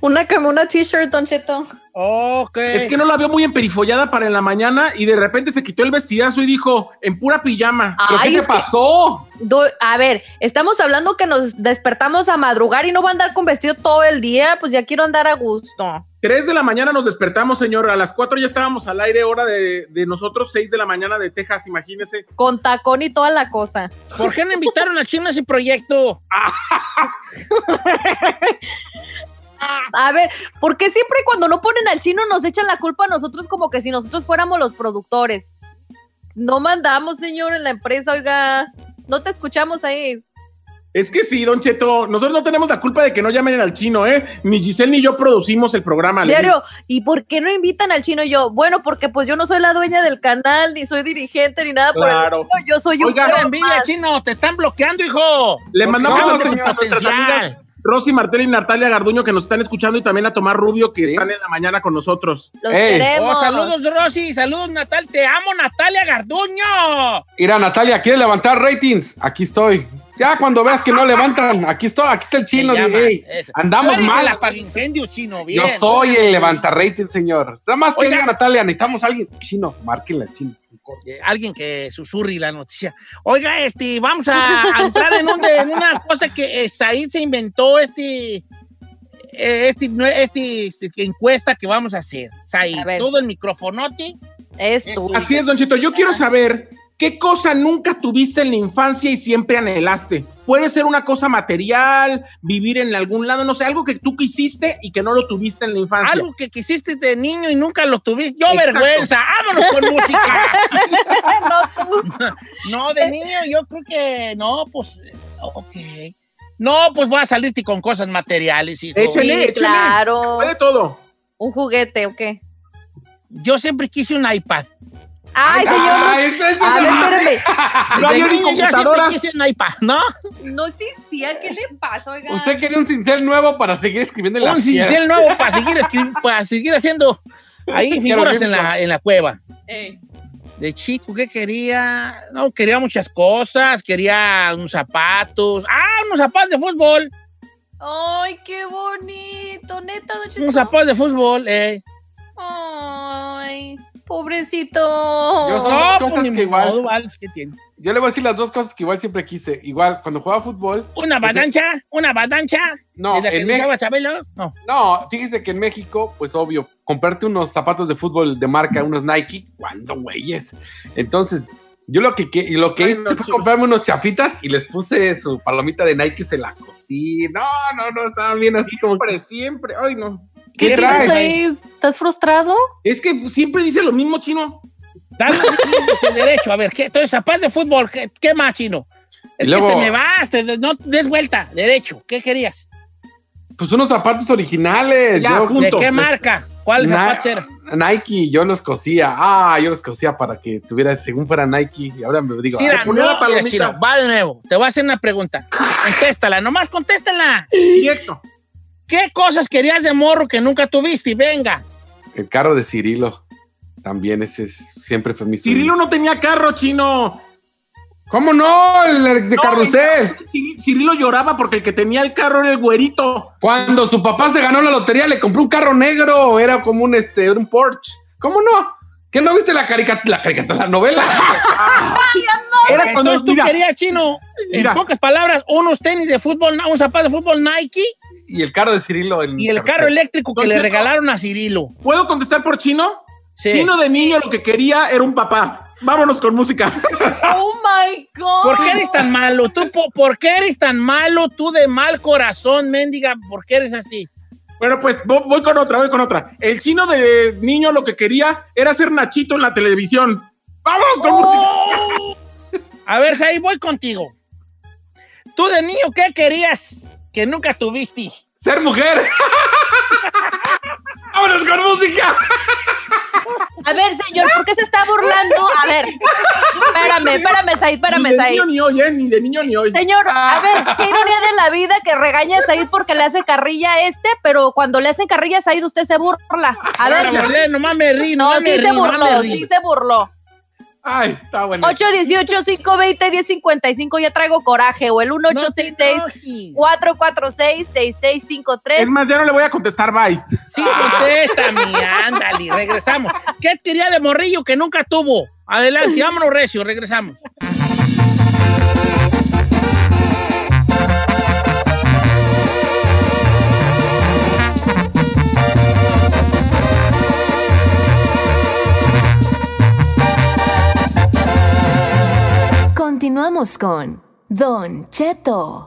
tu hija? una una t-shirt, Don Cheto. Ok. Es que no la veo muy emperifollada para en la mañana y de repente se quitó el vestidazo y dijo, en pura pijama. ¿Pero qué te pasó? a ver, estamos hablando que nos despertamos a madrugar y no va a andar con vestido todo el día, pues ya quiero andar a gusto. Tres de la mañana nos despertamos, señor. A las cuatro ya estábamos al aire, hora de, nosotros, seis de la mañana de Texas, imagínese. Con tacón y toda la cosa. ¿Por qué no invitaron a Chino a ese proyecto? A ver, ¿por qué siempre cuando no ponen al chino nos echan la culpa a nosotros como que si nosotros fuéramos los productores? No mandamos, señor, en la empresa, oiga. No te escuchamos ahí. Es que sí, Don Cheto, nosotros no tenemos la culpa de que no llamen al chino, ¿eh? Ni Giselle ni yo producimos el programa. Diario, ¿y por qué no invitan al chino yo? Bueno, porque pues yo no soy la dueña del canal, ni soy dirigente, ni nada claro. por el Yo soy un Oiga, envidia, chino, te están bloqueando, hijo. Le mandamos a nuestras amigas Rosy Martel y Natalia Garduño que nos están escuchando y también a Tomás Rubio que están en la mañana con nosotros. Los queremos. Oh, saludos Rosy, saludos Natal, te amo Natalia Garduño. Mira Natalia, ¿quieres levantar ratings? Aquí estoy. Ya cuando veas que no levantan, aquí estoy, aquí está el chino. andamos mal. para el incendio chino, bien. Yo soy el levanta ratings, señor. Nada más que diga Natalia, necesitamos a alguien. Chino, márquenla, chino alguien que susurre la noticia. Oiga, este, vamos a, entrar en, una cosa que eh, Said se inventó, este, eh, este, este, este, encuesta que vamos a hacer. Said, todo el microfonote. Es. Así es, Don Chito. Yo quiero saber ¿Qué cosa nunca tuviste en la infancia y siempre anhelaste? Puede ser una cosa material, vivir en algún lado, no sé, algo que tú quisiste y que no lo tuviste en la infancia. Algo que quisiste de niño y nunca lo tuviste. Yo vergüenza, vámonos con música. no, tú. no, de niño yo creo que no, pues, ok. No, pues voy a salirte con cosas materiales. Hijo. Échale, échale. Claro. Puede todo. Un juguete, ¿o qué? Yo siempre quise un iPad. Ay, señor. No, ay, a ver, espérame. No había ni computadoras. ¿no? No existía. ¿Qué le pasa, oiga? Usted quería un cincel nuevo para seguir escribiendo en la Un cincel nuevo para seguir, para seguir haciendo ahí figuras en la, en la cueva. Eh. De chico, ¿qué quería? No, quería muchas cosas. Quería unos zapatos. ¡Ah, unos zapatos de fútbol! ¡Ay, qué bonito! Neta, don Unos zapatos de fútbol, eh. ¡Ay! Pobrecito. Yo son dos pues, cosas que igual. ¿qué tiene? Yo le voy a decir las dos cosas que igual siempre quise. Igual, cuando jugaba fútbol. ¿Una pues, badancha? ¿Una badancha? No, en México. No. no, fíjese que en México, pues obvio, comprarte unos zapatos de fútbol de marca, unos Nike, ¿cuándo, güeyes? Entonces, yo lo que, lo que hice fue comprarme unos chafitas y les puse su palomita de Nike, se la cosí. No, no, no, estaban bien así como. Siempre, siempre. Ay, no. ¿Qué, traes? ¿Estás frustrado? Es que siempre dice lo mismo, chino. Dale derecho. A ver, ¿qué? Entonces, zapatos de fútbol, ¿qué, qué más, chino? Es que te me vas, no des vuelta, derecho. ¿Qué querías? Pues unos zapatos originales. ¿De qué marca? ¿Cuál zapato era? Nike, yo los cosía. Ah, yo los cosía para que tuviera, según fuera Nike. Y ahora me digo, sí, no, la palomita. va de nuevo. Te voy a hacer una pregunta. Contéstala, nomás contéstala. Directo. ¿Qué cosas querías de morro que nunca tuviste? Venga. El carro de Cirilo. También ese siempre fue mi Cirilo no tenía carro, chino. ¿Cómo no? El de carrusel. Cirilo lloraba porque el que tenía el carro era el güerito. Cuando su papá se ganó la lotería, le compró un carro negro. Era como un, este, un Porsche. ¿Cómo no? ¿Qué no viste la caricatura, la caricatura, la novela? Era cuando tú querías, chino, en pocas palabras, unos tenis de fútbol, un zapato de fútbol Nike y el carro de Cirilo. y el carro eléctrico que le regalaron a Cirilo. ¿Puedo contestar por chino? Chino de niño lo que quería era un papá. Vámonos con música. Oh my God. ¿Por qué eres tan malo? ¿Tú, por, qué eres tan malo? Tú de mal corazón, mendiga. ¿Por qué eres así? Bueno, pues voy con otra, voy con otra. El chino de niño lo que quería era ser Nachito en la televisión. ¡Vámonos con oh. música! A ver, Jai, voy contigo. ¿Tú de niño qué querías? que nunca tuviste. Ser mujer. ¡Vámonos con música! A ver, señor, ¿por qué se está burlando? A ver, espérame, espérame, Said, espérame, Said. Ni de niño ni hoy, ¿eh? Ni de niño ni hoy. Señor, a ver, qué ironía de la vida que regaña a Said porque le hace carrilla a este, pero cuando le hacen carrilla a Said, usted se burla. A ver. No, nomás me rí, no, sí se burló, sí se burló. Ay, está bueno. 818-520-1055, ya traigo coraje. O el 1866-446-6653. Es más, ya no le voy a contestar, bye. Sí, contesta, mi, ándale, regresamos. ¿Qué teoría de morrillo que nunca tuvo? Adelante, vámonos, Recio, regresamos. Continuamos con Don Cheto.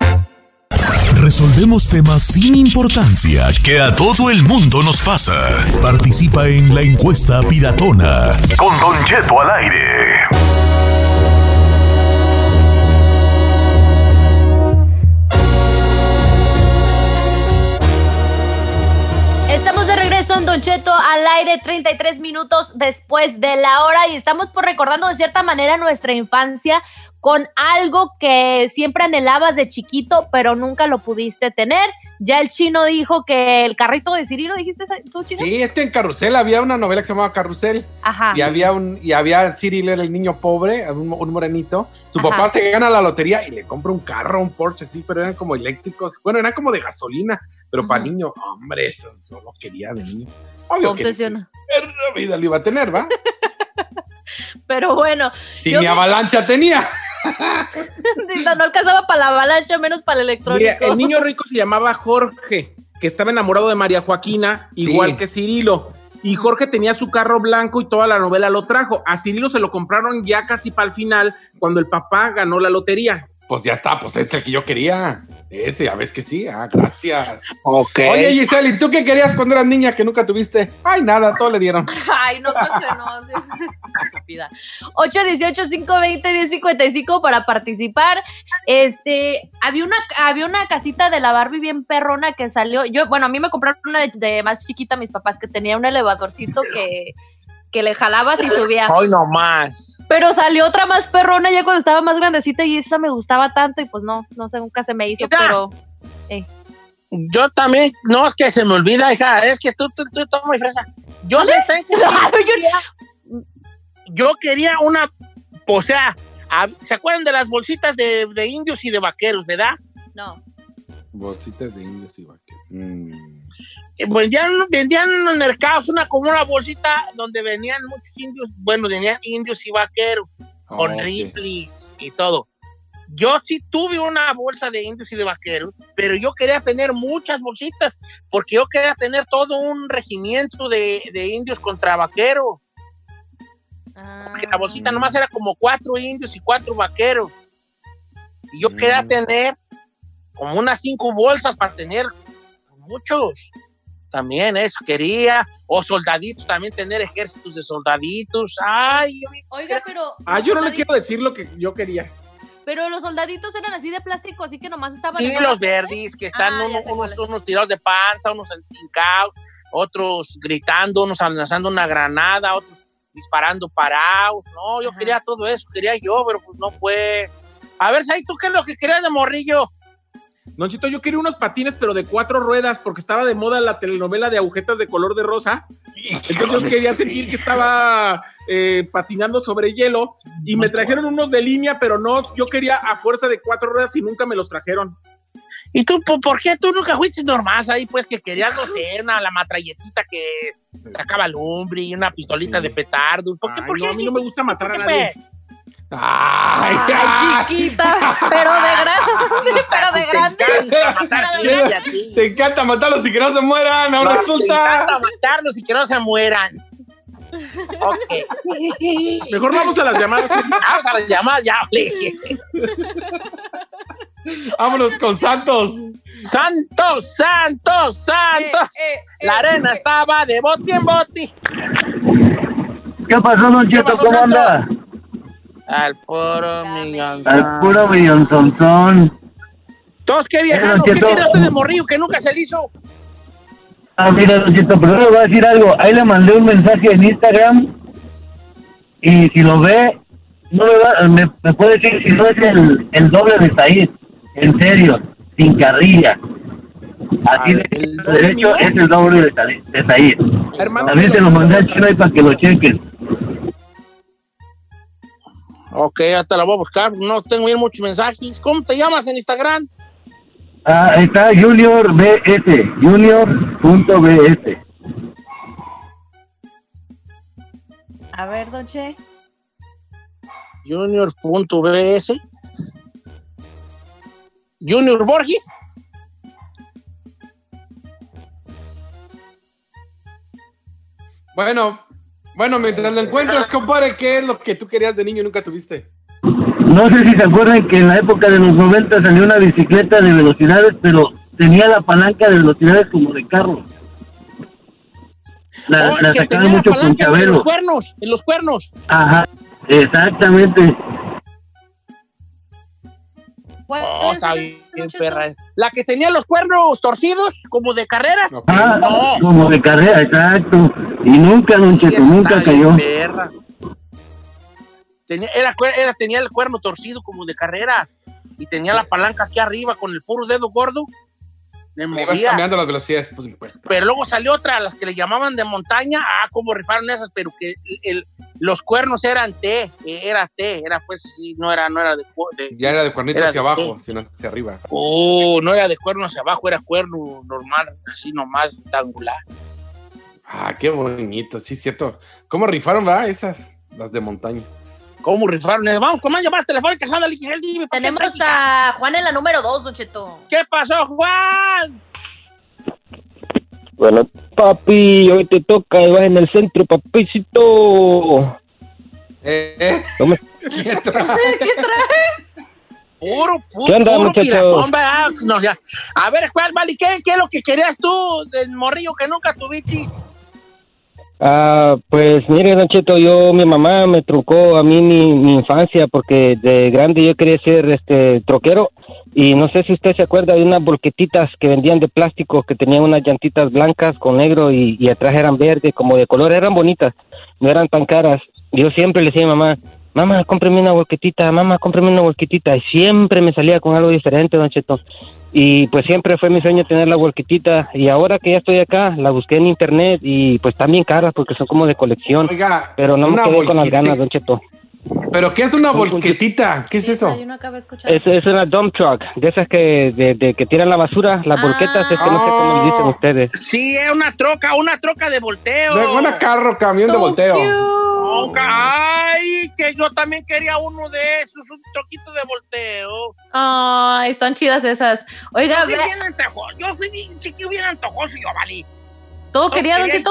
Resolvemos temas sin importancia que a todo el mundo nos pasa. Participa en la encuesta piratona. Con Don Cheto al aire. Estamos de regreso en Don Cheto al aire 33 minutos después de la hora y estamos por recordando de cierta manera nuestra infancia con algo que siempre anhelabas de chiquito, pero nunca lo pudiste tener. Ya el chino dijo que el carrito de Cirilo, ¿dijiste tú, chino? Sí, es que en Carrusel había una novela que se llamaba Carrusel. Ajá. Y había un, y había Cirilo era el niño pobre, un, un morenito. Su Ajá. papá se gana la lotería y le compra un carro, un Porsche, sí, pero eran como eléctricos. Bueno, eran como de gasolina, pero para Ujú. niño, hombre, eso yo lo quería de niño. Obvio que Obsesiona. la vida lo iba a tener, ¿va? Pero bueno, Si mi avalancha tenía. no, no alcanzaba para la avalancha, menos para el electrónico. Mira, el niño rico se llamaba Jorge, que estaba enamorado de María Joaquina, Sí. igual que Cirilo. Y Jorge tenía su carro blanco y toda la novela lo trajo. A Cirilo se lo compraron ya casi para el final, cuando el papá ganó la lotería. Pues ya está, pues es el que yo quería. Ese, a ver que sí. Ah, gracias. Ok. Oye, Giselle, ¿y tú qué querías cuando eras niña que nunca tuviste? Ay, nada, todo le dieron. Ay, no, pues que no. sí. Estúpida. 818-520-1055 para participar. Este, había una, había una casita de la Barbie bien perrona que salió. Yo, bueno, a mí me compraron una de, de más chiquita mis papás que tenía un elevadorcito que, que le jalabas y subía. Hoy no más. Pero salió otra más perrona ya cuando estaba más grandecita y esa me gustaba tanto y pues no, no sé, nunca se me hizo, pero Yo también, no es que se me olvida, hija, es que tú, tú, tú, muy fresa. Yo sé, está en- Yo- yo quería una, o sea, a- ¿se acuerdan de las bolsitas de, de indios y de vaqueros, verdad? no. Bolsitas de indios y vaqueros. Mm. Eh, Vendían, vendían en los mercados una como una bolsita donde venían muchos indios, bueno, venían indios y vaqueros con Ok. rifles y todo. Yo sí tuve una bolsa de indios y de vaqueros, pero yo quería tener muchas bolsitas, porque yo quería tener todo un regimiento de, de indios contra vaqueros. Porque la bolsita Ah. nomás era como cuatro indios y cuatro vaqueros. Y yo quería Mm. tener como unas cinco bolsas para tener muchos. También eso quería. O soldaditos, también tener ejércitos de soldaditos. Ay, yo me- Oiga, pero. Ah, yo no le quiero decir lo que yo quería. Pero los soldaditos eran así de plástico, así que nomás estaban. Sí, los verdes, que están Ah, unos, unos, tirados de panza, unos hincados, otros gritando, unos lanzando una granada, otros disparando parados. No, yo Ajá. quería todo eso, quería yo, pero pues no fue. A ver, Sai, ¿tú qué es lo que querías de morrillo? Don Chito, yo quería unos patines, pero de cuatro ruedas, porque estaba de moda la telenovela de agujetas de color de rosa. Entonces yo quería sentir que estaba eh, patinando sobre hielo y me trajeron unos de línea, pero no, yo quería a fuerza de cuatro ruedas y nunca me los trajeron. ¿Y tú, po- por qué tú nunca fuiste normal ahí, pues, que querías, no sé, una, la matralletita que sacaba lumbre y una pistolita Sí. de petardo? ¿Por qué? Ay, ¿Por qué no, a mí no me gusta matar a ¿Por qué, nadie. pues? Ay, Ay, ay, chiquita, pero de grande, pero de grande. Te encanta matar a ti y a ti. Te encanta matarlos y que no se mueran, ahora Te resulta. encanta matarlos y que no se mueran. Ok. Mejor vamos a las llamadas. Vamos a las llamadas, ya hablé. Vámonos con Santos. Santos, Santos, Santos. Eh, eh, La eh, arena estaba de boti en boti. ¿Qué pasó, Don Cheto? ¿Cómo anda? Al puro millón. Al puro millonzonzón. Todos qué viejano, Pero, ¿qué usted de morrillo que nunca se le hizo? Ah, mira, Don Cheto, pero le voy a decir algo. Ahí le mandé un mensaje en Instagram y si lo ve, no me, va, me, me puede decir si no es el, el doble de Said. En serio, sin carrilla. Así ver, ¿el derecho es el doble de. De Said. Hermano, También se lo mandé al chino ahí para que lo chequen. Ok, hasta la voy a buscar. No tengo bien muchos mensajes. ¿Cómo te llamas en Instagram? Ah, está Junior BS, Junior.bs. A ver, Don Che. Junior.bs. Junior Borges. Bueno, bueno, mientras lo encuentras, compadre, ¿qué es lo que tú querías de niño y nunca tuviste? No sé si se acuerdan que en la época de los 90 salió una bicicleta de velocidades, pero tenía la palanca de velocidades como de carro. La, Oh, la que tenía la mucho con palanca en los cuernos, en los cuernos. Ajá, exactamente. ¿Cuál Oh, está bien, perra. La que tenía los cuernos torcidos, como de carreras. Ah, No. como de carrera, exacto. Y nunca, don Cheto, nunca cayó. perra. Tenía, era, era, tenía el cuerno torcido como de carrera y tenía la palanca aquí arriba con el puro dedo gordo. Le ibas cambiando las velocidades. Pues. Pero luego salió otra, las que le llamaban de montaña. Ah, cómo rifaron esas, pero que el- los cuernos eran T, eh, era T, era pues sí, no era, no era de, de- Ya era de cuernito Era hacia de abajo, sino hacia arriba. Oh, no era de cuerno hacia abajo, era cuerno normal, así nomás rectangular. Ah, qué bonito, sí, cierto. ¿Cómo rifaron, va? Esas, las de montaña. ¿Cómo rifaron? Vamos con más llamadas telefónicas, ándale, Giselle, dime, ¿para qué Tenemos práctica? a Juan en la número 2, Don Cheto. ¿Qué pasó, Juan? Bueno, papi, hoy te toca y vas en el centro, papicito. Eh, eh. ¿Cómo? ¿Qué tra- Puro, puro, ¿Qué onda, puro muchachos? piratón, ¿verdad? No, ya. A ver, Juan, vale, ¿qué, ¿qué es lo que querías tú del morrillo que nunca tuviste? Ah, pues mire, Don Cheto, yo, mi mamá me truncó a mí mi, mi infancia porque de grande yo quería ser este troquero y no sé si usted se acuerda de unas volquetitas que vendían de plástico que tenían unas llantitas blancas con negro y, y atrás eran verde, como de color, eran bonitas, no eran tan caras. Yo siempre le decía a mi mamá, mamá, cómprame una volquetita, mamá, cómprame una volquetita y siempre me salía con algo diferente, Don Cheto. Y pues siempre fue mi sueño tener la volquetita y ahora que ya estoy acá, la busqué en internet y pues están bien caras porque son como de colección, Oiga, pero no me quedé con las ganas, Don Cheto. ¿Pero qué es una Un volquetita? ¿Qué es eso? Yo no acabo de escuchar. Es, es una dump truck, de esas que, de, de que tiran la basura, las Ah. volquetas, es que no sé cómo dicen ustedes. Sí, es una troca, una troca de volteo. De una carro, camión de volteo. cute. Oh, Ay, que yo también quería uno de esos, un troquito de volteo. Ay, están chidas esas. Oiga, Yo fui ve- bien antojoso, yo fui bien, chiquillo, bien antojoso, yo, vale. ¿todo quería, quería Bien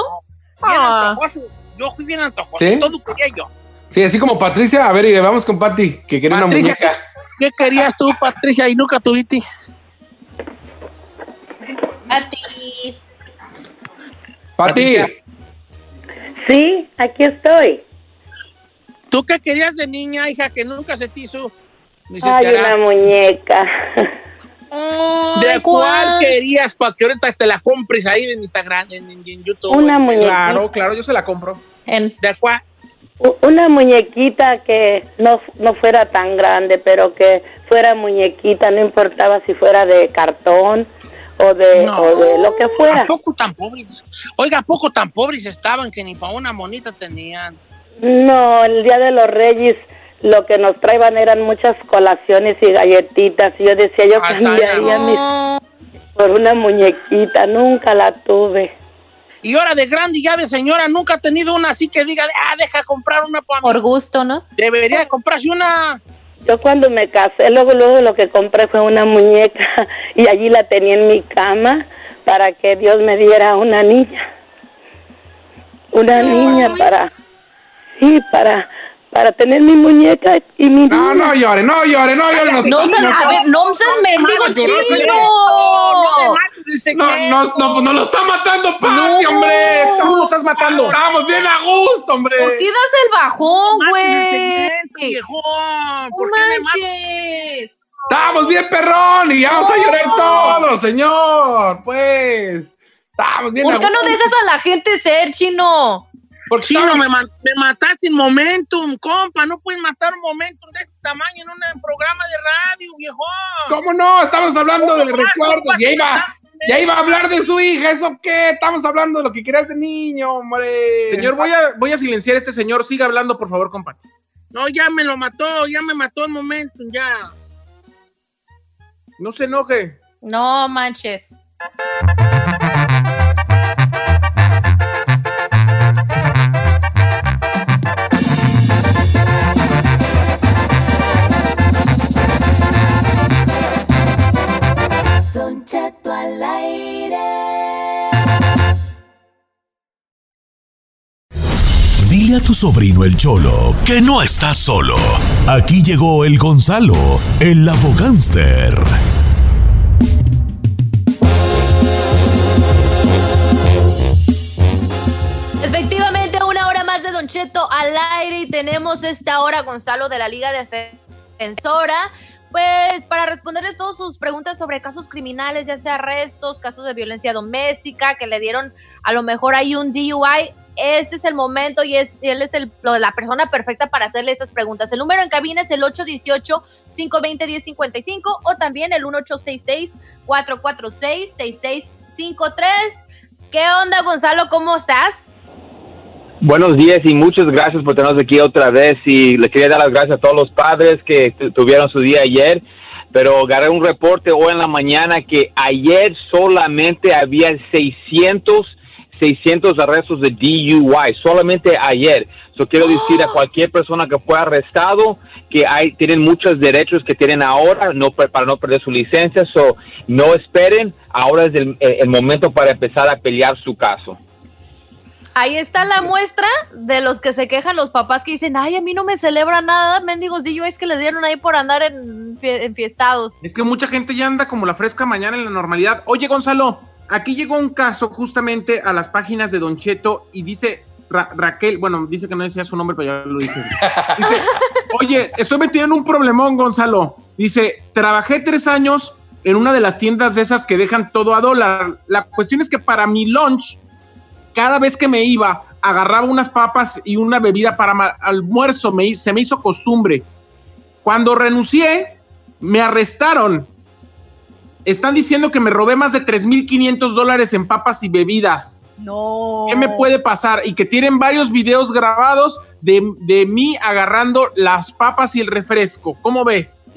Ah. antojoso. Yo fui bien antojoso, ¿Sí? todo quería yo. Sí, así como Patricia. A ver, y vamos con Pati, que quería una muñeca. ¿Qué querías tú, Patricia, y nunca tuviste? Pati, Patricia. Sí, aquí estoy. ¿Tú qué querías de niña, hija, que nunca se te hizo? Ay, una muñeca. ¿De Ay, cuál ¿cuál? querías para que ahorita te la compres ahí en Instagram, en, en- en YouTube? Una muñequita. Claro, claro, yo se la compro. En- ¿De cuál? Una muñequita que no, no fuera tan grande, pero que fuera muñequita, no importaba si fuera de cartón o de, No. o de lo que fuera. ¿A poco tan pobres? Oiga, ¿a poco tan pobres estaban que ni para una monita tenían? No, el Día de los Reyes lo que nos traían eran muchas colaciones y galletitas. Y yo decía, yo Ah, cambiaría mis por una muñequita, nunca la tuve. Y ahora de grande y ya de señora, nunca ha tenido una así que diga, ah, deja comprar una para mí. por gusto, ¿no? Debería de comprarse una. Yo cuando me casé, luego, luego lo que compré fue una muñeca y allí la tenía en mi cama para que Dios me diera una niña. Una niña para, para, para tener mi muñeca y mi no, niña. no llore, no llore, no llore. No, seas- a ver, no seas mendigo No, chino. no me mates el No, no, no, pues no lo está matando Pati, No. hombre. Tú lo estás matando. Estamos bien a gusto, hombre. ¿Por qué das el bajón, No güey? No ¿Por qué me matas? manches. Estamos bien perrón y vamos a llorar todos, señor. Pues, estamos bien ¿Por a qué no dejas a la gente ser, chino? Porque Chino, estamos- me, ma- me mataste en momentum, compa. No puedes matar un momentum de este tamaño en un programa de radio, viejón. ¿Cómo no? Estamos hablando de ¿Cómo recuerdos. vas a Ya iba, ya iba a hablar de su hija. ¿Eso qué? Estamos hablando de lo que querías de niño, hombre. Señor, voy a, voy a silenciar a este señor. Siga hablando, por favor, con Pati. No, ya me lo mató, ya me mató el momento, ya. No se enoje. No manches. A tu sobrino el Cholo que no está solo. Aquí llegó el Gonzalo, el abogánster. Efectivamente, una hora más de Don Cheto al aire y tenemos esta hora Gonzalo de la Liga Defensora. Pues para responderle todas sus preguntas sobre casos criminales, ya sea arrestos, casos de violencia doméstica, que le dieron a lo mejor ahí un DUI, este es el momento y, es, él es el- la persona perfecta para hacerle estas preguntas. El número en cabina es el 818-520-1055 o también el 1866-446-6653. ¿Qué onda, Gonzalo? ¿Cómo estás? Buenos días y muchas gracias por tenernos aquí otra vez y le quería dar las gracias a todos los padres que tu- tuvieron su día ayer, pero agarré un reporte hoy en la mañana que ayer solamente había 600, 600 arrestos de DUI, solamente ayer. Yo quiero decir a cualquier persona que fue arrestado que hay, tienen muchos derechos que tienen ahora no, para no perder su licencia, so no esperen, ahora es el- el momento para empezar a pelear su caso. Ahí está la muestra de los que se quejan los papás que dicen, ay, a mí no me celebra nada, mendigos DUIs que le dieron ahí por andar en fie- enfiestados. Es que mucha gente ya anda como la fresca mañana en la normalidad. Oye, Gonzalo, aquí llegó un caso justamente a las páginas de Don Cheto y dice Ra- Raquel, bueno, dice que no decía su nombre, pero ya lo dije. Dice, oye, estoy metido en un problemón, Gonzalo. Dice, trabajé tres años en una de las tiendas de esas que dejan todo a dólar. La cuestión es que para mi lunch, cada vez que me iba, agarraba unas papas y una bebida para almuerzo, me, se me hizo costumbre. Cuando renuncié, me arrestaron. Están diciendo que me robé más de 3.500 dólares en papas y bebidas. No. ¿Qué me puede pasar? Y que tienen varios videos grabados de, de mí agarrando las papas y el refresco. ¿Cómo ves?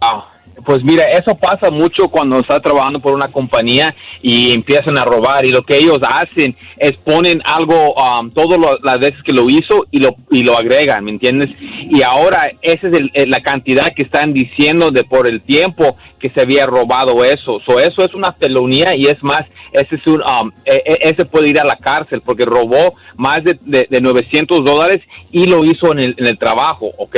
Ah, Pues mira, eso pasa mucho cuando estás trabajando por una compañía y empiezan a robar y lo que ellos hacen es ponen algo um, todas las veces que lo hizo y lo, y lo agregan, ¿me entiendes? Y ahora esa es el- la cantidad que están diciendo de por el tiempo que se había robado eso. So, eso es una felonía y es más, ese, es un, um, e- e- puede ir a la cárcel porque robó más de, de, de 900 dólares y lo hizo en el, trabajo, ¿ok?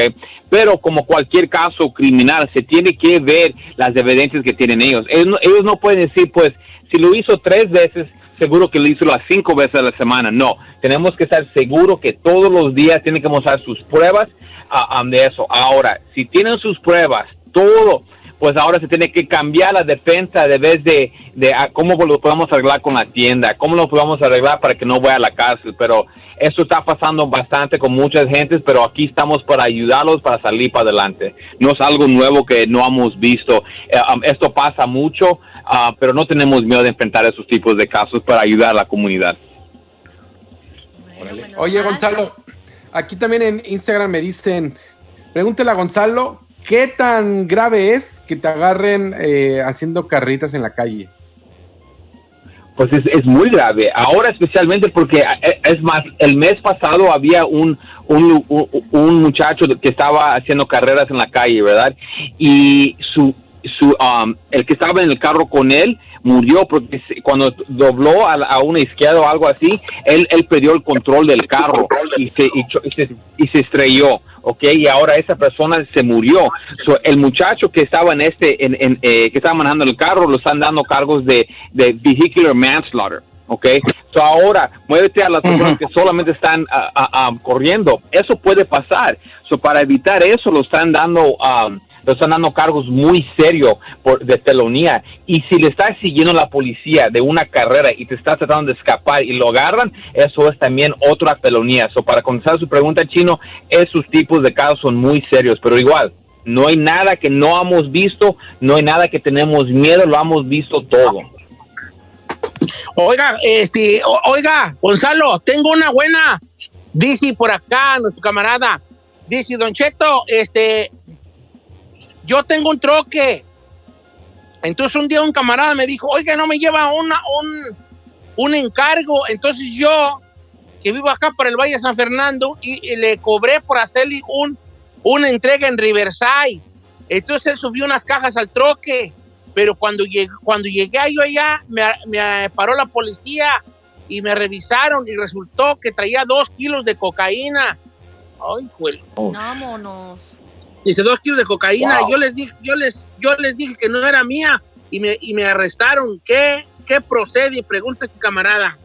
Pero como cualquier caso criminal, se tiene que ver las evidencias que tienen ellos. Ellos no, pueden decir, pues, si lo hizo tres veces, seguro que lo hizo las cinco veces a la semana. No, tenemos que estar seguros que todos los días tienen que mostrar sus pruebas ah, ah, de eso. Ahora, si tienen sus pruebas, todo, pues ahora se tiene que cambiar la defensa de vez de, de cómo lo podemos arreglar con la tienda, cómo lo podemos arreglar para que no vaya a la cárcel. Pero eso está pasando bastante con muchas gentes, pero aquí estamos para ayudarlos para salir para adelante. No es algo nuevo que no hemos visto. Eh, um, esto pasa mucho, ah, pero no tenemos miedo de enfrentar esos tipos de casos para ayudar a la comunidad. Oye, Gonzalo, aquí también en Instagram me dicen, pregúntale a Gonzalo, ¿qué tan grave es que te agarren eh, haciendo carritas en la calle? Pues es, es muy grave. Ahora especialmente porque eh, es más, el mes pasado había un, un, un- un muchacho que estaba haciendo carreras en la calle, ¿verdad? Y su, su, um, el que estaba en el carro con él murió porque cuando dobló a, a una izquierda o algo así, él, él perdió el control del carro y se, y se, y se estrelló. ¿ok? Y ahora esa persona se murió. So, el muchacho que estaba en este, en, en, eh, que estaba manejando el carro, lo están dando cargos de, de vehicular manslaughter, ¿ok? So, ahora, muévete a las personas que solamente están ah, ah, ah, corriendo. Eso puede pasar. So, para evitar eso, lo están dando... um, están dando cargos muy serios por, de felonía. Y si le estás siguiendo la policía de una carrera y te estás tratando de escapar y lo agarran, eso es también otra felonía. So, para contestar su pregunta, Chino, esos tipos de casos son muy serios, pero igual, no hay nada que no hemos visto, no hay nada que tenemos miedo, lo hemos visto todo. Oiga, este, oiga, Gonzalo, tengo una buena. Dice por acá nuestro camarada. Dice, Don Cheto, este, yo tengo un troque. Entonces un día un camarada me dijo, oiga, no me lleva una, un, un encargo. Entonces yo, que vivo acá por el Valle de San Fernando, y, y le cobré por hacerle un, una entrega en Riverside. Entonces él subió unas cajas al troque. Pero cuando llegué, cuando llegué yo allá, me, me paró la policía y me revisaron y resultó que traía dos kilos de cocaína. Ay, juelo. Vámonos. Dice dos kilos de cocaína. Wow. Yo les dije, yo les, yo les dije que no era mía y me, y me arrestaron. ¿Qué, qué procede? Pregunta este camarada.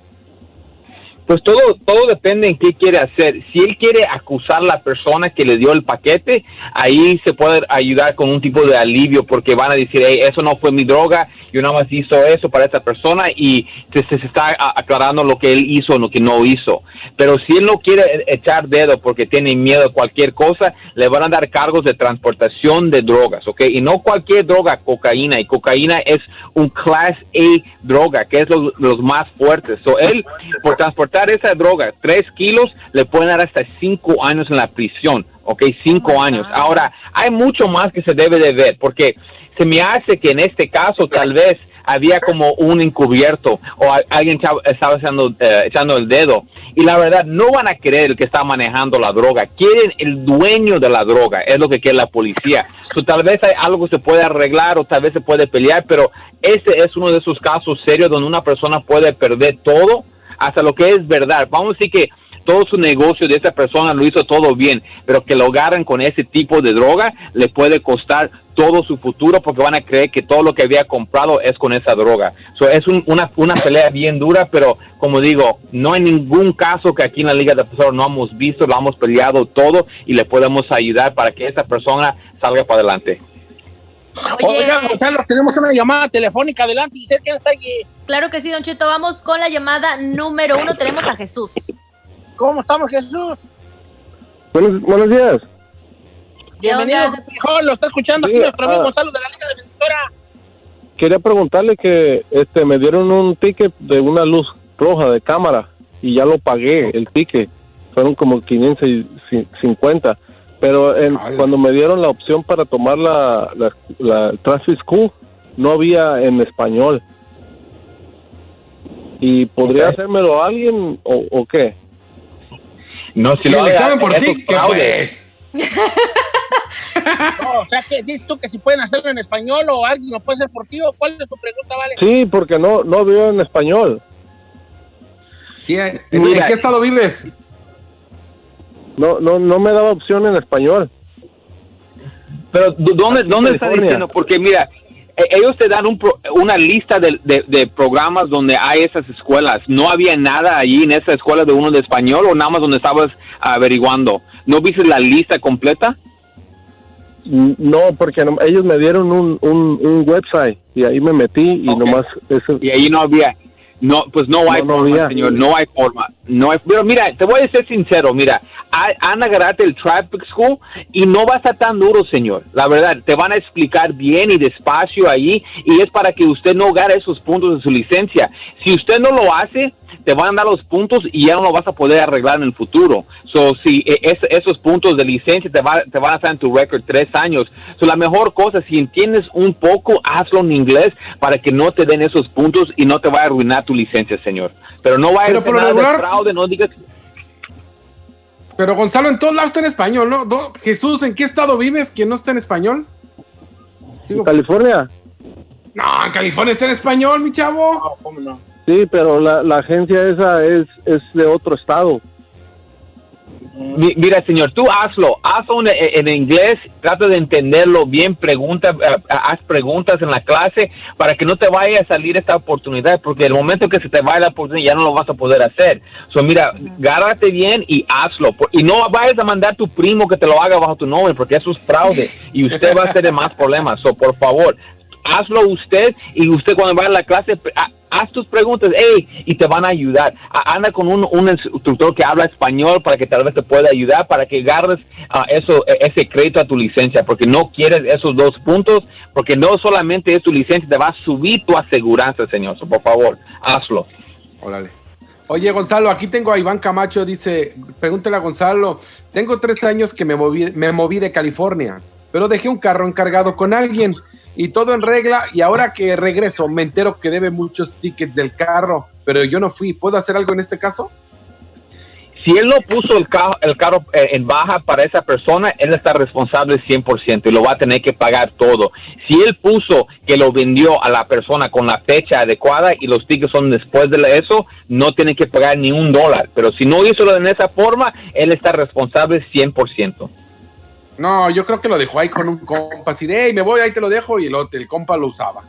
Pues todo, todo depende en qué quiere hacer. Si él quiere acusar a la persona que le dio el paquete, ahí se puede ayudar con un tipo de alivio porque van a decir, "Hey, eso no fue mi droga, yo nada más hizo eso para esa persona y se, se- está aclarando lo que él hizo o lo que no hizo. Pero si él no quiere e- echar dedo porque tiene miedo a cualquier cosa, le van a dar cargos de transportación de drogas, ¿ok? Y no cualquier droga, cocaína. Y cocaína es un Class A droga, que es los, los más fuertes. So, él, por transportar esa droga, tres kilos, le pueden dar hasta cinco años en la prisión, ¿ok? Cinco años. Ahora, hay mucho más que se debe de ver, porque se me hace que en este caso tal vez había como un encubierto o alguien estaba echando, eh, echando el dedo. Y la verdad, no van a querer el que está manejando la droga, quieren el dueño de la droga, es lo que quiere la policía. So, tal vez hay algo que se puede arreglar o tal vez se puede pelear, pero ese es uno de esos casos serios donde una persona puede perder todo hasta lo que es verdad. Vamos a decir que todo su negocio de esa persona lo hizo todo bien, pero que lo agarren con ese tipo de droga le puede costar todo su futuro porque van a creer que todo lo que había comprado es con esa droga. So, es un- una, una pelea bien dura, pero como digo, no hay ningún caso que aquí en la Liga de Defensores no hemos visto, lo hemos peleado todo y le podemos ayudar para que esa persona salga para adelante. Oye, Oiga, Gonzalo, tenemos una llamada telefónica. Adelante, claro que sí, Don Cheto. Vamos con la llamada número uno. Tenemos a Jesús. ¿Cómo estamos, Jesús? Buenos, buenos días. Bienvenido, onda, Jesús? hijo, lo está escuchando aquí nuestro amigo ah. Gonzalo de la Liga Defensora. Quería preguntarle que este me dieron un ticket de una luz roja de cámara y ya lo pagué, el ticket. Fueron como 550. Pero en- cuando me dieron la opción para tomar la, la, la Traffic School, no había en español. ¿Y podría Ok. hacérmelo alguien o, o qué? No, si lo examen por ti, es ¿qué pues? No, o sea, que dices tú que si pueden hacerlo en español o alguien lo puede hacer por ti o cuál es tu pregunta, vale? Sí, porque no, no veo en español. Sí, ¿en, en Mira. qué estado vives? No, no, no me daba opción en español. Pero ¿dó- ¿dónde, dónde está diciendo? Porque mira, e- ellos te dan un pro- una lista de, de- de programas donde hay esas escuelas. ¿No había nada allí en esa escuela de uno de español o nada más donde estabas averiguando? ¿No viste la lista completa? No, porque no- ellos me dieron un, un, un website y ahí me metí y nomás eso. Y ahí no había. No, pues no hay No, forma, señor, no hay forma. No hay, pero mira, te voy a ser sincero, mira, han agarrado el Traffic School y no va a estar tan duro, señor. La verdad, te van a explicar bien y despacio ahí y es para que usted no gane esos puntos de su licencia. Si usted no lo hace, te van a dar los puntos y ya no lo vas a poder arreglar en el futuro. So, si eh, es- esos puntos de licencia te, va- te van a estar en tu récord tres años. So, la mejor cosa, si entiendes un poco, hazlo en inglés para que no te den esos puntos y no te vaya a arruinar tu licencia, señor. Pero no vaya Pero a regular- fraude, no digas... Pero Gonzalo, en todos lados está en español, ¿no? Do- Jesús, ¿en qué estado vives que no está en español? California. no, en California está en español, mi chavo. No, ¿cómo no? Sí, pero la, la agencia esa es, es de otro estado. Mi- Mira, señor, tú hazlo, hazlo en, inglés, trata de entenderlo bien, pregunta, eh, haz preguntas en la clase para que no te vaya a salir esta oportunidad, porque el momento que se te vaya la oportunidad ya no lo vas a poder hacer. So, mira, gárrate bien y hazlo. Y no vayas a mandar a tu primo que te lo haga bajo tu nombre, porque eso es fraude y usted va a tener más problemas. So, por favor, hazlo usted y usted cuando vaya a la clase, ha- haz tus preguntas, hey, y te van a ayudar. A- Anda con un, un instructor que habla español para que tal vez te pueda ayudar, para que agarres ah, eso, e- ese crédito a tu licencia, porque no quieres esos dos puntos, porque no solamente es tu licencia, te va a subir tu aseguranza, señor. Por favor, hazlo. Órale. Oye, Gonzalo, aquí tengo a Iván Camacho, dice, pregúntale a Gonzalo, tengo tres años que me moví, me moví de California, pero dejé un carro encargado con alguien y todo en regla y ahora que regreso me entero que debe muchos tickets del carro, pero yo no fui, ¿puedo hacer algo en este caso? Si él no puso el carro, el carro eh, en baja para esa persona, él está responsable 100% y lo va a tener que pagar todo. Si él puso que lo vendió a la persona con la fecha adecuada y los tickets son después de eso, no tiene que pagar ni un dólar. Pero si no hizo lo en esa forma, él está responsable 100%. No, yo creo que lo dejó ahí con un compa, así de, "Ey, me voy, ahí te lo dejo, y el, otro- el compa lo usaba.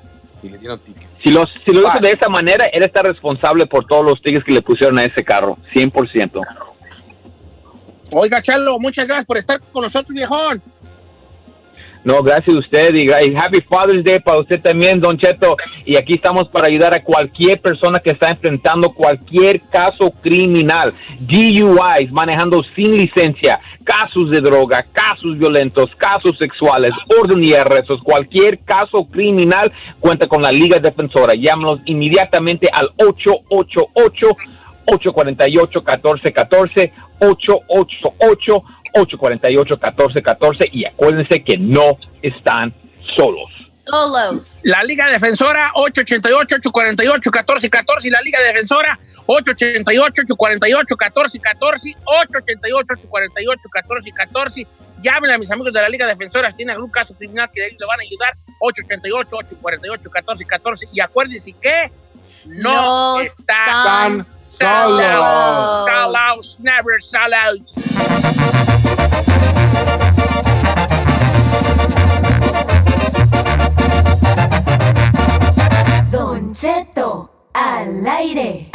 Y le dieron ticket. Si, los, si lo hizo de esa manera, él está responsable por todos los tickets que le pusieron a ese carro, 100%. Oiga, Chalo, muchas gracias por estar con nosotros, viejón. No, gracias a usted y y Happy Father's Day para usted también, Don Cheto. Y aquí estamos para ayudar a cualquier persona que está enfrentando cualquier caso criminal, DUIs, manejando sin licencia, casos de droga, casos violentos, casos sexuales, orden y arrestos, cualquier caso criminal cuenta con la Liga Defensora. Llámanos inmediatamente al 888 848 1414 888 848-1414 y acuérdense que no están solos. Solos. La Liga Defensora 888-848-1414 y la Liga Defensora 888-848-1414, 888-848-1414. Llámenle a mis amigos de la Liga Defensora si tienen algún caso criminal que ellos le van a ayudar. 888-848-1414 y acuérdense que no, No están están solos. solos. Solos, never solos. Don Cheto al aire.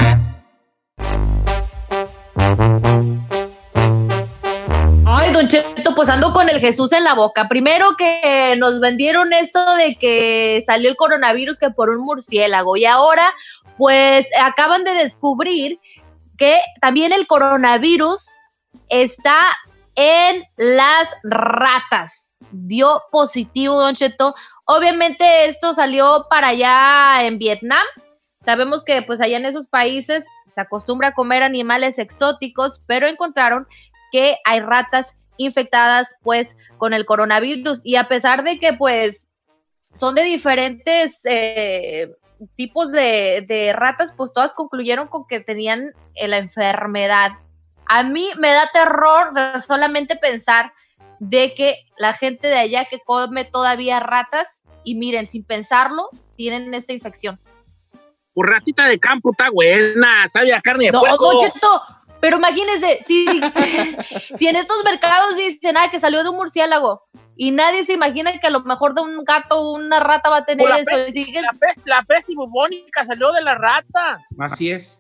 Don Cheto, pues ando con el Jesús en la boca. Primero que nos vendieron esto de que salió el coronavirus que por un murciélago y ahora pues acaban de descubrir que también el coronavirus está en las ratas. Dio positivo, Don Cheto. Obviamente esto salió para allá en Vietnam. Sabemos que pues allá en esos países se acostumbra a comer animales exóticos, pero encontraron que hay ratas infectadas pues con el coronavirus y a pesar de que pues son de diferentes eh, tipos de, de ratas, pues todas concluyeron con que tenían eh, la enfermedad. A mí me da terror de solamente pensar de que la gente de allá que come todavía ratas y miren, sin pensarlo, tienen esta infección. Pues ratita de campo está buena, sabe a carne de No, puerco. Don Cheto, pero imagínense, si, si en estos mercados dicen ah, que salió de un murciélago y nadie se imagina que a lo mejor de un gato o una rata va a tener la, eso. peste, y sigue- la, peste, la peste bubónica salió de la rata. Así es.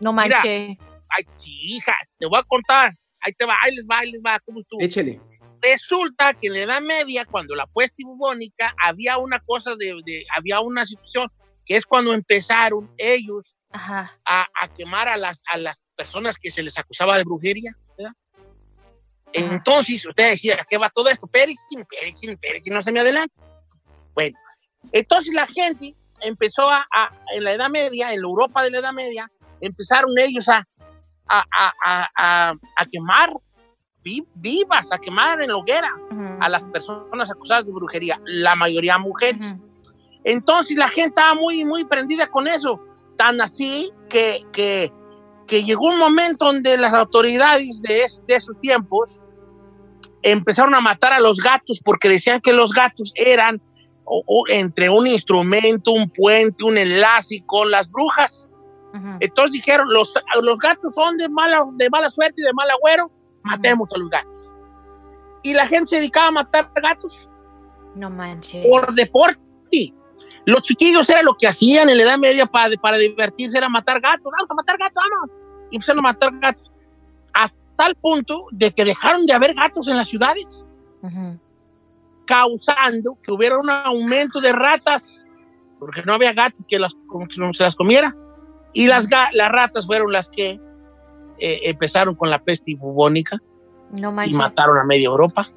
No Mira. manche. Ay, sí, hija, te voy a contar. Ahí te va, ahí les va, ahí les va. ¿Cómo estuvo? Échele. Resulta que en la Edad Media, cuando la peste bubónica, había una cosa de, de- había una situación que es cuando empezaron ellos Ajá. a, a quemar a las, a las personas que se les acusaba de brujería. ¿verdad? Entonces, usted decía, ¿a qué va todo esto? Pérez, Pérez, Pérez, no se me adelante. Bueno, entonces la gente empezó a, a- en la Edad Media, en la Europa de la Edad Media, empezaron ellos a, a, a, quemar vi- vivas, a quemar en la hoguera Ujú. a las personas acusadas de brujería, la mayoría mujeres. Ujú. Entonces la gente estaba muy, muy prendida con eso. Tan así que, que, que llegó un momento donde las autoridades de, es- de esos tiempos empezaron a matar a los gatos porque decían que los gatos eran o- o entre un instrumento, un puente, un enlace con las brujas. Ujú. Entonces dijeron, los, los gatos son de mala, de mala suerte y de mal agüero, matemos a los gatos. Y la gente se dedicaba a matar gatos No manche. por deporte. Los chiquillos era lo que hacían en la Edad Media para, para divertirse, era matar gatos. Vamos a matar gatos, vamos. Y empezaron a matar gatos. A tal punto de que dejaron de haber gatos en las ciudades, causando que hubiera un aumento de ratas, porque no había gatos que, las, que se las comiera. Y las, las ratas fueron las que eh, empezaron con la peste bubónica No y mataron a media Europa.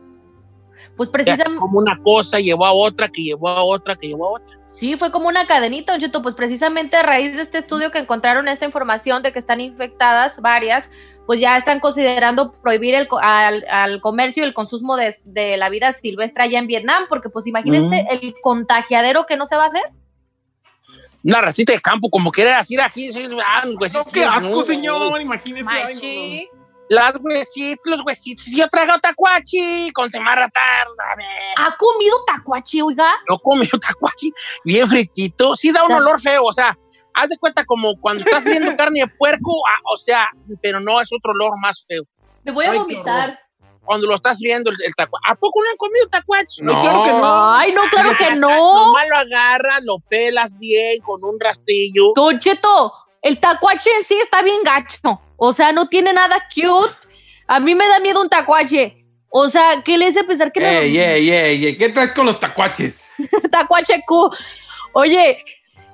Pues precisamente. como una cosa llevó a otra, que llevó a otra, que llevó a otra. Sí, fue como una cadenita, Don Cheto, pues precisamente a raíz de este estudio que encontraron esa información de que están infectadas varias, pues ya están considerando prohibir el, co- al, al comercio y el consumo de, de la vida silvestre allá en Vietnam, porque pues imagínense el contagiadero que no se va a hacer. Una racita de campo, como querer así aquí. sí, ah, huesitos, No, qué asco, no, señor. Imagínese. ay, no. Las huesitos, los huesitos. Yo traigo tacuachi con temarra tarda. ¿Ha comido tacuachi, oiga? No comió tacuachi bien fritito. Sí da un olor feo, o sea, haz de cuenta como cuando estás friendo carne de puerco, ah, o sea, pero no es otro olor más feo. Me voy a Ay, vomitar. Cuando lo estás friendo el, el tacuachi. ¿A poco no han comido tacuachi? No, claro que no. Ay, no, claro que no. Nomás lo agarras, lo pelas bien con un rastrillo. Don Cheto, el tacuache en sí está bien gacho. O sea, no tiene nada cute. A mí me da miedo un tacuache. O sea, ¿qué le hace pensar que me... Ey, ey, ey, ey, ¿qué traes con los tacuaches? tacuache Q. Oye,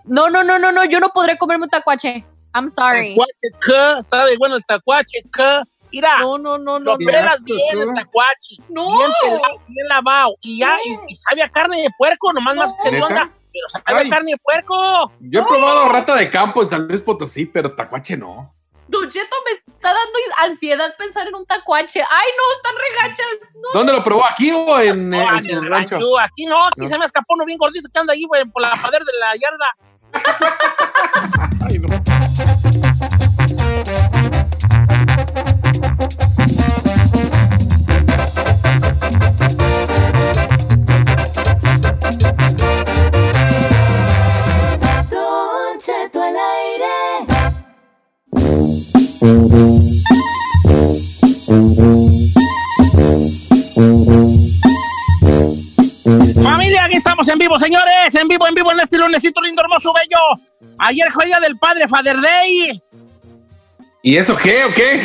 no, no, no, no, no, yo no podré comerme un tacuache. I'm sorry. Tacuache, ¿qué? ¿Sabe? Bueno, el tacuache, ¿qué? Mira, No, no, no, lo no. Qué pelas bien, el ¿no? tacuachi. No. Bien pelado, bien lavado. Y ya, y, y sabe a carne de puerco, nomás más que onda. Ay. carne de puerco. Yo he probado rata de campo en San Luis Potosí, pero tacuache no. Don Cheto me está dando ansiedad pensar en un tacuache. Ay, no, están regachas. No. ¿Dónde lo probó? ¿Aquí o en, No, en en su el rancho? rancho. Aquí no, aquí No. se me escapó uno bien gordito que anda ahí, güey, por la pader de la yarda. Ay, no. Ayer fue día del padre, Father Day. ¿Y eso qué o qué?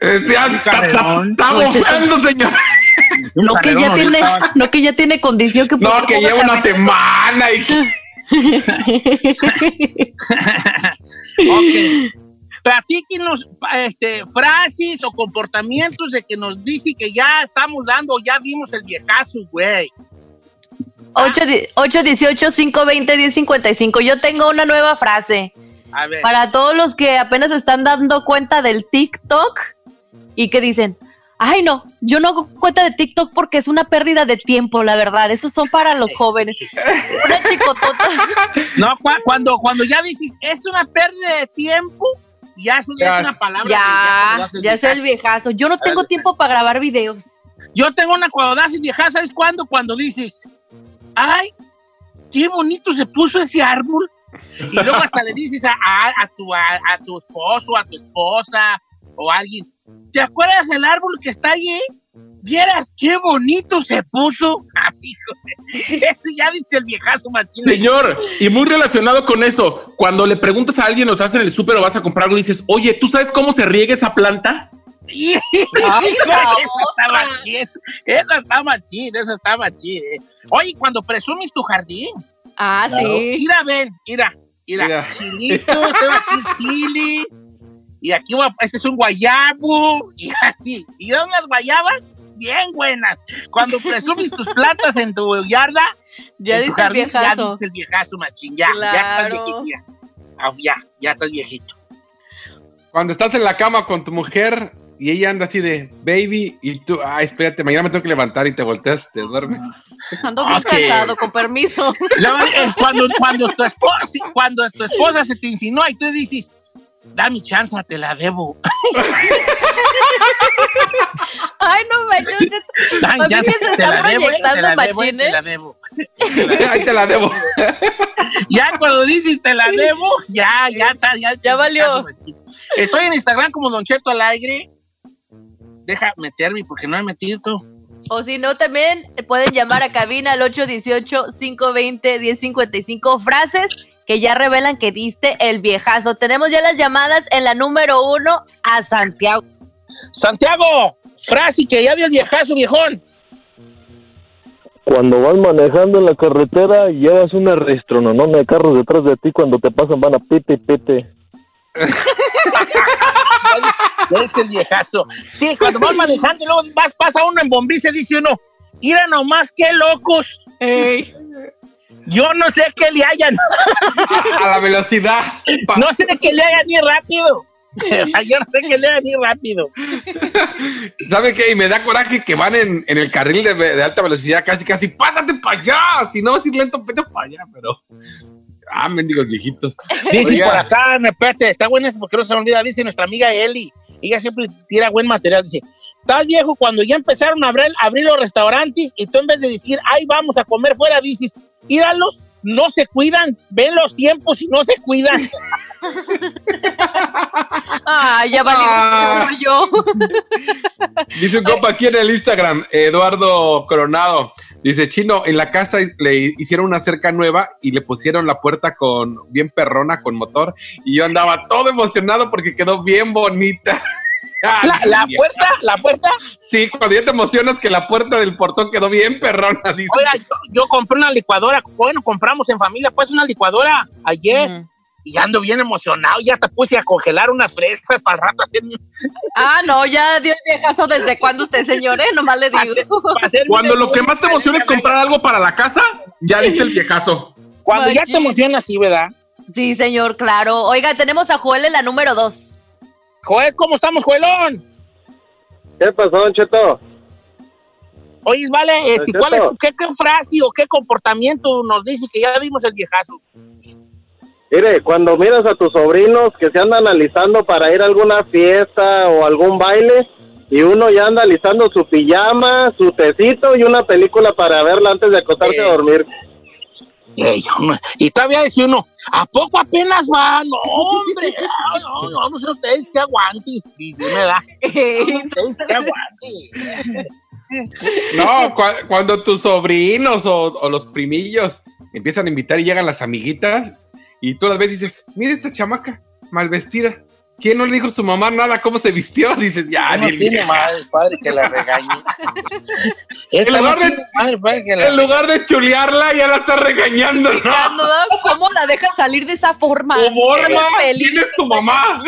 Este, ya está, bofeando, señor. No que, ya tiene, no que ya tiene condición que... No, que lleva una semana y Ok. Platíquenos este, frases o comportamientos de que nos dice que ya estamos dando, ya vimos el viejazo, güey. 818-520-1055. Yo tengo una nueva frase. A ver. Para todos los que apenas están dando cuenta del TikTok y que dicen, ay no, yo no hago cuenta de TikTok porque es una pérdida de tiempo, la verdad. Esos son para los jóvenes. Una chicotota. No, cua- cuando, cuando ya dices, es una pérdida de tiempo, ya eso ya, Ya. es una palabra. Ya, el ya es el viejazo. Yo no tengo tiempo para grabar videos. Yo tengo una cuando das el viejazo, ¿sabes cuándo? Cuando dices, ay, qué bonito se puso ese árbol. Y luego hasta le dices a, a- a tu, a, a tu esposo, a tu esposa o a alguien, ¿te acuerdas el árbol que está ahí? Vieras qué bonito se puso. De- Eso ya dice el viejazo, machín. Señor, y muy relacionado con eso, cuando le preguntas a alguien o estás en el súper o vas a comprar algo, dices, oye, ¿tú sabes cómo se riega esa planta? Ay, la esa está machín, esa está machín. eh. Oye, cuando presumes tu jardín, Ah, sí. mira, ven, mira, mira, Mira. chilitos, tengo aquí chili, y aquí va- este es un guayabo, y así, y dan unas guayabas bien buenas. Cuando presumes tus plantas en tu yarda, Ya en tu dice el jardín, ya viejazo. dices el viejazo, machín, ya, ya estás Claro. viejito, ya. Ah, ya, ya estás viejito. Cuando estás en la cama con tu mujer y ella anda así de baby y tú, ay, espérate, mañana me tengo que levantar y te volteas, te duermes. Ando bien Ok. cansado, con permiso. Cuando, cuando, tu esposa, cuando tu esposa se te insinúa y tú dices, da mi chance, te la debo. Ay, no manches. Da mi chance, te está la debo, te proyectando la debo, machín, te la debo. Ahí te la debo. Ya cuando dices te la debo, ya, ya está, ya. Ya valió. Estoy en Instagram como Don Cheto al aire. Deja meterme porque no he metido. O si no, también pueden llamar a cabina al 818-520-1055. Frases que ya revelan que diste el viejazo. Tenemos ya las llamadas en la número uno a Santiago. Santiago, frase que ya dio el viejazo, viejón. Cuando vas manejando en la carretera, llevas una registrononona de carros detrás de ti. Cuando te pasan, van a pite y el viejazo. Sí, cuando vas manejando y luego vas, pasa uno en bombice, dice uno, mira nomás qué locos. Yo no sé qué le hayan. A, a la velocidad. Pa- No sé qué le hagan ni rápido. Yo no sé qué le hagan ni rápido. ¿Sabe qué? Y me da coraje que van en, en el carril de, de alta velocidad casi, casi, pásate para allá. Si no vas a ir lento, vete para allá, pero... Ah, mendigos viejitos. Dice Oiga, por acá, espérate, está bueno esto porque no se me olvida, dice nuestra amiga Eli, ella siempre tira buen material, dice, estás viejo cuando ya empezaron a abrir, abrir los restaurantes y tú en vez de decir, ay, vamos a comer fuera, dices, íralos, no se cuidan, ven los tiempos y no se cuidan. Ay, ya Ah. valió yo. Dice un compa aquí en el Instagram, Eduardo Coronado. Dice, Chino, en la casa le hicieron una cerca nueva y le pusieron la puerta con bien perrona, con motor. Y yo andaba todo emocionado porque quedó bien bonita. La, la puerta, la puerta, Sí, cuando ya te emocionas que la puerta del portón quedó bien perrona, dice. oiga, yo, yo compré una licuadora, bueno, compramos en familia pues una licuadora ayer. Y ando bien emocionado, ya hasta puse a congelar unas fresas para el rato hacer, Ah, no, ya dio el viejazo desde cuándo usted, señor, ¿eh? Nomás le digo. Cuando lo que más te emociona es comprar algo para la casa, ya diste el viejazo. Cuando ya te emocionas, sí, ¿verdad? Sí, señor, claro. Oiga, tenemos a Joel en la número dos. Joel, ¿cómo estamos, Joelón? ¿Qué pasó, Don Cheto? Oye, vale, este, ¿cuál es, qué, qué frase o qué comportamiento nos dice que ya dimos el viejazo? Mire, cuando miras a tus sobrinos que se andan alisando para ir a alguna fiesta o algún baile y uno ya anda alisando su pijama, su tecito y una película para verla antes de acostarse Eh. a dormir. Ey, y todavía dice uno, ¿a poco apenas va? No, hombre, no, no, no, no sé ustedes que aguante. Dice, me da. Ustedes que aguante. No, cua- cuando tus sobrinos o, o los primillos empiezan a invitar y llegan las amiguitas y tú las ves y dices, mira esta chamaca, mal vestida. ¿Quién no le dijo a su mamá nada cómo se vistió? Dices, ya, no tiene vieja. madre, padre, que la regañe. En lugar no de- madre, padre, que la En lugar de chulearla, ya la está regañando, ¿no? ¿Cómo la dejan salir de esa forma? ¡Oh, feliz. ¿Quién es tu mamá?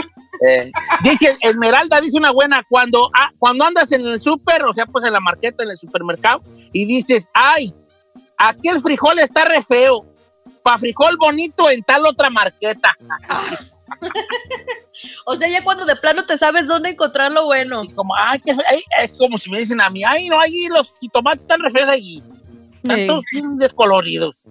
Eh, dice Esmeralda, dice una buena, cuando, ah, cuando andas en el súper, o sea, pues en la marqueta, en el supermercado, y dices, ay, aquí el frijol está re feo, pa' frijol bonito en tal otra marqueta. O sea, ya cuando de plano te sabes dónde encontrar lo bueno. Y como, ay, ay, es como si me dicen a mí, ay, no, ahí los jitomates están re feos allí, están Sí. todos bien descoloridos.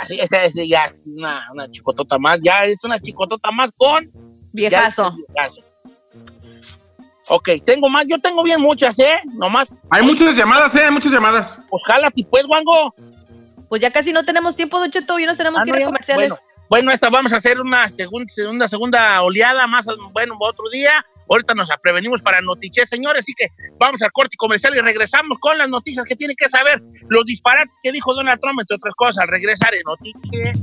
Así, esa, esa ya es una, una chicotota más, ya es una chicotota más con Viejazo. Viejazo. Ok, tengo más, yo tengo bien muchas, ¿eh? Nomás, Hay muchas llamadas, ¿eh? Hay muchas llamadas. pues jálate, pues, guango. Pues ya casi no tenemos tiempo, Don Cheto, y nos tenemos Ah, que no, ir a comerciales. Bueno, bueno, esta vamos a hacer una segunda, segunda, segunda oleada más, bueno, otro día. Ahorita nos prevenimos para noticias, señores, así que vamos al corte comercial y regresamos con las noticias que tienen que saber, los disparates que dijo Donald Trump, entre otras cosas, al regresar en noticias.